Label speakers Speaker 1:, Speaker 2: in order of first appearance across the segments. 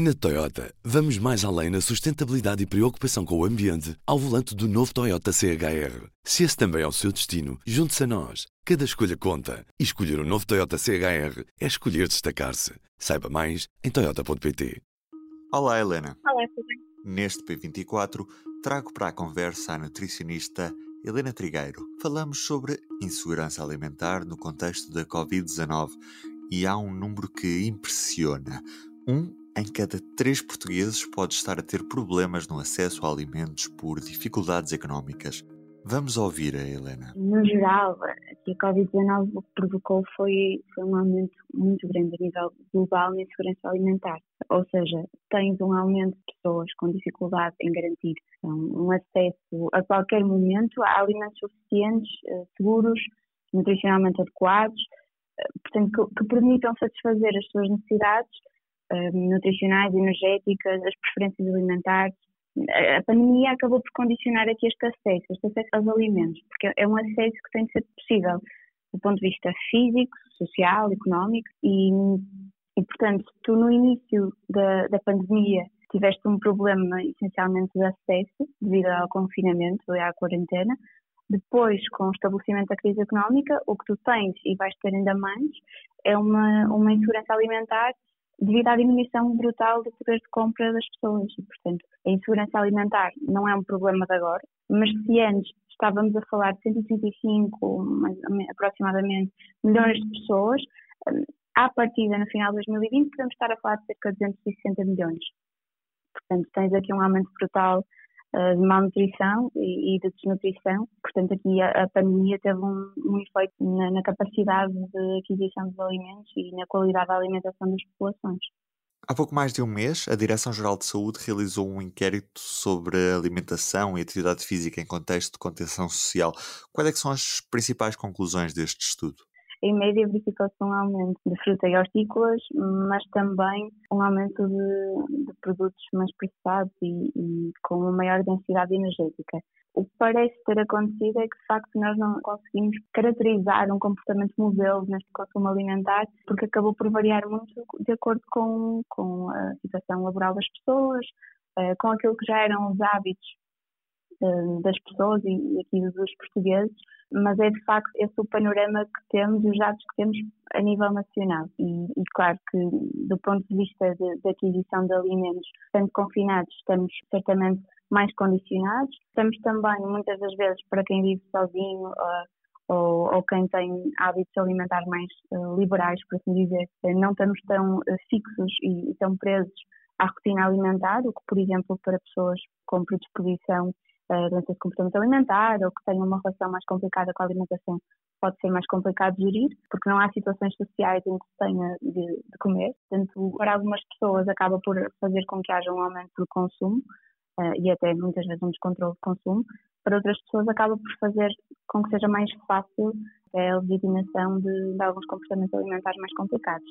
Speaker 1: Na Toyota, vamos mais além na sustentabilidade e preocupação com o ambiente ao volante do novo Toyota CHR. Se esse também é o seu destino, junte-se a nós. Cada escolha conta. E escolher o um novo Toyota CHR é escolher destacar-se. Saiba mais em Toyota.pt.
Speaker 2: Olá, Helena.
Speaker 3: Olá, tudo bem?
Speaker 2: Neste P24, trago para a conversa a nutricionista Helena Trigueiro. Falamos sobre insegurança alimentar no contexto da Covid-19 e há um número que impressiona. Um em cada três portugueses pode estar a ter problemas no acesso a alimentos por dificuldades económicas. Vamos ouvir a Helena.
Speaker 3: No geral, a Covid-19 o que provocou foi, foi um aumento muito grande a nível global na insegurança alimentar. Ou seja, tens um aumento de pessoas com dificuldade em garantir um acesso a qualquer momento a alimentos suficientes, eh, seguros, nutricionalmente adequados, eh, portanto, que, que permitam satisfazer as suas necessidades nutricionais, energéticas, as preferências alimentares. A pandemia acabou por condicionar aqui este acesso, este acesso aos alimentos, porque é um acesso que tem de ser possível do ponto de vista físico, social, económico e, e portanto, tu no início da, da pandemia tiveste um problema essencialmente de acesso devido ao confinamento e à quarentena, depois, com o estabelecimento da crise económica, o que tu tens e vais ter ainda mais é uma, uma insegurança alimentar devido à diminuição brutal do poder de compra das pessoas. E, portanto, a insegurança alimentar não é um problema de agora, mas se antes estávamos a falar de 135, mais, aproximadamente, milhões de pessoas, hum, à partida, no final de 2020, podemos estar a falar de cerca de 260 milhões. Portanto, tens aqui um aumento brutal de malnutrição e, de desnutrição. Portanto, aqui a, a pandemia teve um, um efeito na, na, capacidade de aquisição dos alimentos e na qualidade da alimentação das populações.
Speaker 2: Há pouco mais de um mês, a Direção-Geral de Saúde realizou um inquérito sobre alimentação e atividade física em contexto de contenção social. Quais é são as principais conclusões deste estudo?
Speaker 3: Em média verificou-se um aumento de fruta e hortícolas, mas também um aumento de, de produtos mais processados e, e, com uma maior densidade energética. O que parece ter acontecido é que, de facto, nós não conseguimos caracterizar um comportamento modelo neste consumo alimentar, porque acabou por variar muito de acordo com, com a situação laboral das pessoas, eh, com aquilo que já eram os hábitos das pessoas e aqui dos portugueses, mas é de facto esse o panorama que temos e os dados que temos a nível nacional. E, e claro que, do ponto de vista de aquisição de alimentos, estando confinados, estamos certamente mais condicionados. Estamos também, muitas das vezes, para quem vive sozinho uh, ou, ou, quem tem hábitos alimentares mais uh, liberais, por assim dizer, não estamos tão fixos e, e tão presos à rotina alimentar, o que, por exemplo, para pessoas com predisposição uh, doenças de comportamento alimentar ou que tenham uma relação mais complicada com a alimentação, pode ser mais complicado de gerir, porque não há situações sociais em que se tenha de, de comer. Portanto, para algumas pessoas acaba por fazer com que haja um aumento do consumo uh, e até muitas vezes um descontrole de consumo. Para outras pessoas acaba por fazer com que seja mais fácil a legitimação de, de alguns comportamentos alimentares mais complicados.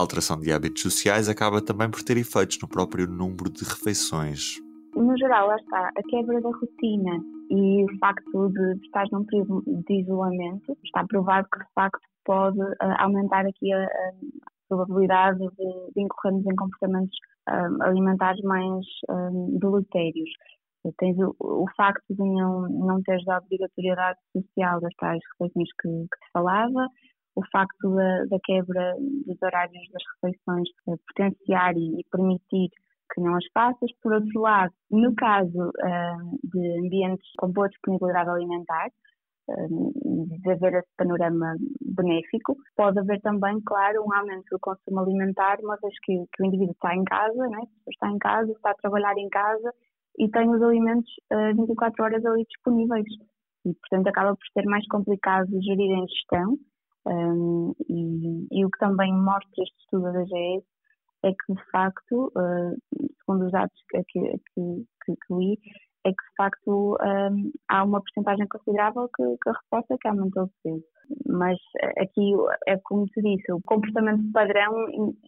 Speaker 2: A alteração de hábitos sociais acaba também por ter efeitos no próprio número de refeições.
Speaker 3: No geral, lá está, a quebra da rotina e o facto de estar num período de isolamento, está provado que de facto pode uh, aumentar aqui a, a probabilidade de, de, incorrermos em comportamentos um, alimentares mais um, deletérios. Tens o, o, facto de não, não teres a obrigatoriedade social das tais refeições que, que te falava, o facto da, da quebra dos horários das refeições potenciar e, e, permitir que não as faças. Por outro lado, no caso uh, de ambientes com boa disponibilidade alimentar, uh, de haver esse panorama benéfico, pode haver também, claro, um aumento do consumo alimentar, uma vez que, que o indivíduo está em casa, né? está em casa, está a trabalhar em casa e tem os alimentos uh, 24 horas ali disponíveis. E, portanto, acaba por ser mais complicado gerir em gestão um, e, e, o que também mostra este estudo da GES é que, de facto, uh, segundo os dados que, que, que, que, li, é que, de facto, um, há uma porcentagem considerável que, que reforça que aumentou o peso. Mas aqui, é como te disse, o comportamento padrão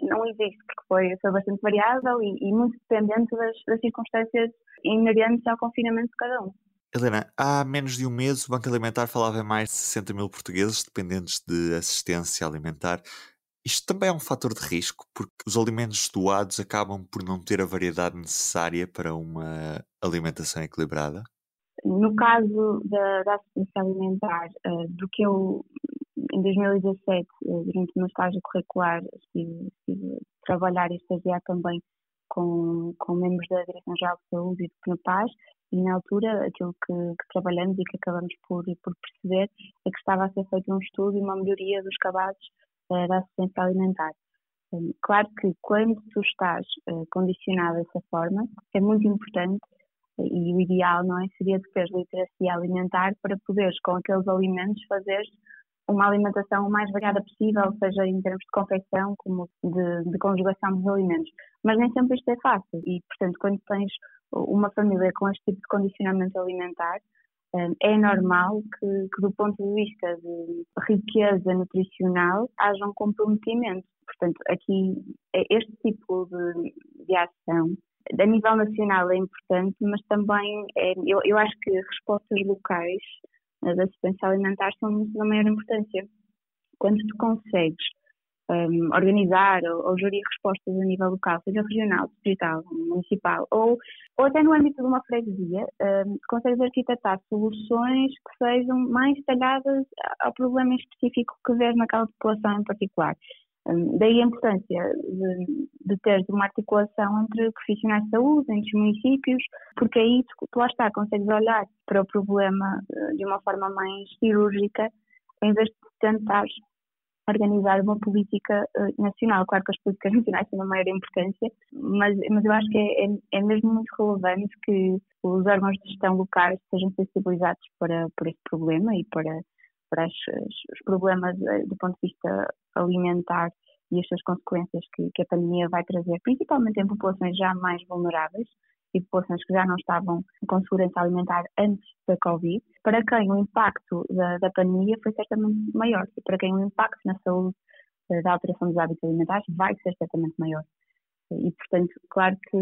Speaker 3: não existe, porque foi, foi bastante variável e, e muito dependente das, das circunstâncias inerentes ao confinamento de cada um.
Speaker 2: Helena, há menos de um mês o Banco Alimentar falava em mais de 60 mil portugueses dependentes de assistência alimentar. Isto também é um fator de risco, porque os alimentos doados acabam por não ter a variedade necessária para uma alimentação equilibrada?
Speaker 3: No caso da, da assistência alimentar, uh, do que eu, em 2017, uh, eh, durante o meu estágio curricular, estive, estive a trabalhar e estagiar também com, com membros da Direção-Geral de Saúde e do PNUPAS, e na altura aquilo que, que, trabalhamos e que acabamos por, por perceber é que estava a ser feito um estudo e uma melhoria dos cabazes da assistência alimentar. Hum, claro que quando tu estás uh, condicionado dessa forma, é muito importante eh, e o ideal não é seria de teres literacia alimentar para poderes com aqueles alimentos fazer uma alimentação o mais variada possível, seja em termos de confecção como de, de conjugação dos alimentos. Mas nem sempre isto é fácil e, portanto, quando tens uma família com este tipo de condicionamento alimentar, é normal que, que, do ponto de vista de riqueza nutricional, haja um comprometimento. Portanto, aqui, é este tipo de, de ação, a nível nacional é importante, mas também é, eu, eu acho que respostas locais da assistência alimentar são da maior importância. Quando tu consegues um, organizar ou, ou, gerir respostas a nível local, seja regional, distrital, municipal, ou, ou até no âmbito de uma freguesia, um, consegues arquitetar soluções que sejam mais talhadas ao problema específico que vês naquela população em particular. Um, daí a importância de, de ter uma articulação entre profissionais de saúde, entre os municípios, porque aí tu, tu lá está, consegues olhar para o problema uh, de uma forma mais cirúrgica, em vez de tentar organizar uma política uh, nacional. Claro que as políticas nacionais têm uma maior importância, mas, mas eu acho que é, é, é, mesmo muito relevante que os órgãos de gestão locais sejam sensibilizados para, para este problema e para, para as, os problemas uh, do ponto de vista alimentar e as suas consequências que, que a pandemia vai trazer, principalmente em populações já mais vulneráveis e populações que já não estavam com segurança alimentar antes da Covid, para quem o impacto da, da pandemia foi certamente maior e para quem o impacto na saúde eh, da alteração dos hábitos alimentares vai ser certamente maior. E, portanto, claro que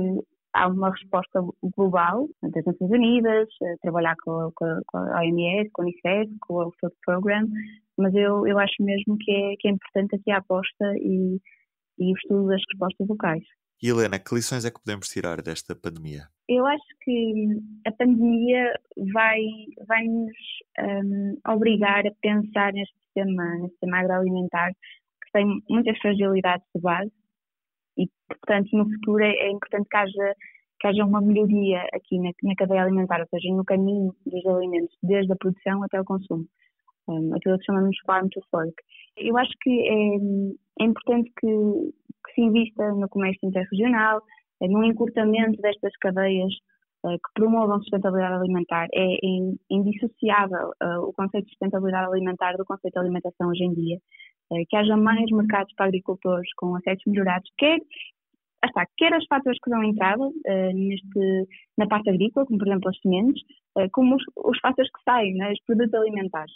Speaker 3: há uma resposta global das Nações Unidas, eh, trabalhar com, com, com a OMS, com a Unicef, com o Food Program, mas eu, eu acho mesmo que é, que é importante aqui a aposta e, e o estudo das respostas locais.
Speaker 2: E Helena, que lições é que podemos tirar desta pandemia?
Speaker 3: Eu acho que a pandemia vai, vai nos um, obrigar a pensar neste sistema, neste sistema agroalimentar que tem muitas fragilidades de base e, portanto, no futuro é, é importante que haja, que haja uma melhoria aqui na, na, cadeia alimentar, ou seja, no caminho dos alimentos, desde a produção até o consumo. Um, aquilo que chamamos farm to fork. Eu acho que é, é importante que que se invista no comércio interregional, eh, no encurtamento destas cadeias eh, que promovam sustentabilidade alimentar. É indissociável eh, o conceito de sustentabilidade alimentar do conceito de alimentação hoje em dia. Que haja mais mercados para agricultores com acessos melhorados, quer está, quer os fatores que dão entrada neste, na parte agrícola, como por exemplo as sementes, como os, os fatores que saem, né, os produtos alimentares.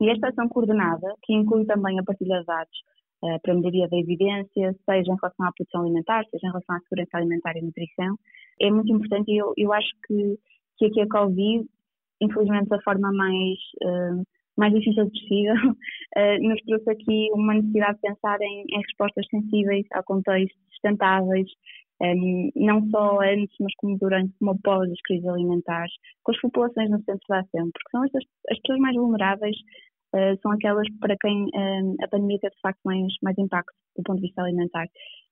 Speaker 3: E esta ação coordenada, que inclui também a partilha de dados uh, para a melhoria da evidência, seja em relação à produção alimentar, seja em relação à segurança alimentar e nutrição, é muito importante e eu, eu acho que, que aqui a Covid, infelizmente da forma mais, uh, mais difícil possível, uh, nos trouxe aqui uma necessidade de pensar em, em respostas sensíveis ao contexto, sustentáveis, um, não só antes, mas como durante, como após as crises alimentares, com as populações no centro da ação, porque são estas, as pessoas mais vulneráveis uh, são aquelas para quem uh, a pandemia teve de facto mais, mais impacto do ponto de vista alimentar.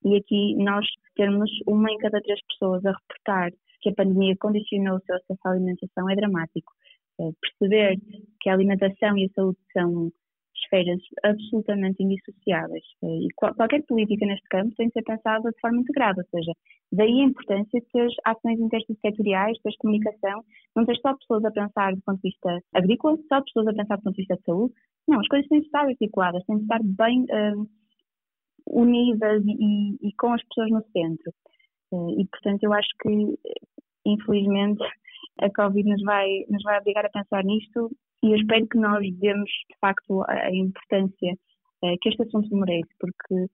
Speaker 3: E aqui nós termos uma em cada três pessoas a reportar que a pandemia condicionou o seu acesso à alimentação é dramático. Uh, perceber que a alimentação e a saúde são esferas absolutamente indissociáveis. E qualquer política neste campo tem de ser pensada de forma integrada, ou seja, daí a importância de ter ações intersetoriais, ter comunicação, não ter só pessoas a pensar do ponto de vista agrícola, só pessoas a pensar do ponto de vista de saúde. Não, as coisas têm de estar articuladas, têm de estar bem uh, unidas e, e, com as pessoas no centro. Uh, e, portanto, eu acho que, infelizmente, a Covid nos vai, nos vai obrigar a pensar nisto e eu espero que nós demos, de facto, a importância uh, que este assunto merece, porque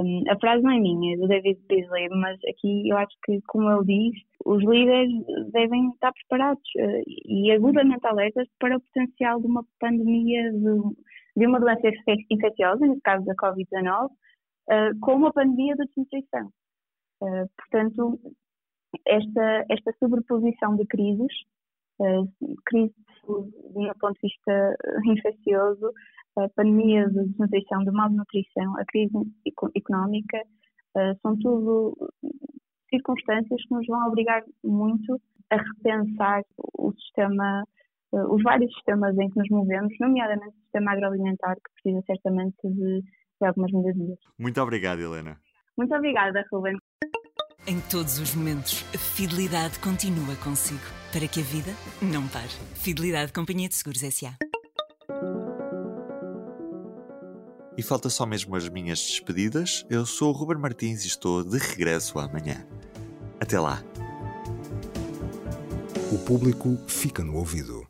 Speaker 3: um, a frase não é minha, é do David Beasley, mas aqui eu acho que, como ele diz, os líderes devem estar preparados uh, e agudamente alertas para o potencial de uma pandemia de, de uma doença infecciosa, no caso da Covid-19, uh, com uma pandemia de desnutrição. Uh, portanto, esta, esta sobreposição de crises, crise de um ponto de vista infeccioso, a pandemia de desnutrição, de malnutrição, a crise económica, são tudo circunstâncias que nos vão obrigar muito a repensar o sistema eh, os vários sistemas em que nos movemos, nomeadamente o sistema agroalimentar, que precisa certamente de, de algumas melhorias.
Speaker 2: Muito obrigado, Helena.
Speaker 3: Muito obrigada, Ruben.
Speaker 4: Em todos os momentos, a fidelidade continua consigo, para que a vida não pare. Fidelidade Companhia de Seguros S.A.
Speaker 2: E falta só mesmo as minhas despedidas. Eu sou o Ruben Martins e estou de regresso amanhã. Até lá.
Speaker 1: O público fica no ouvido.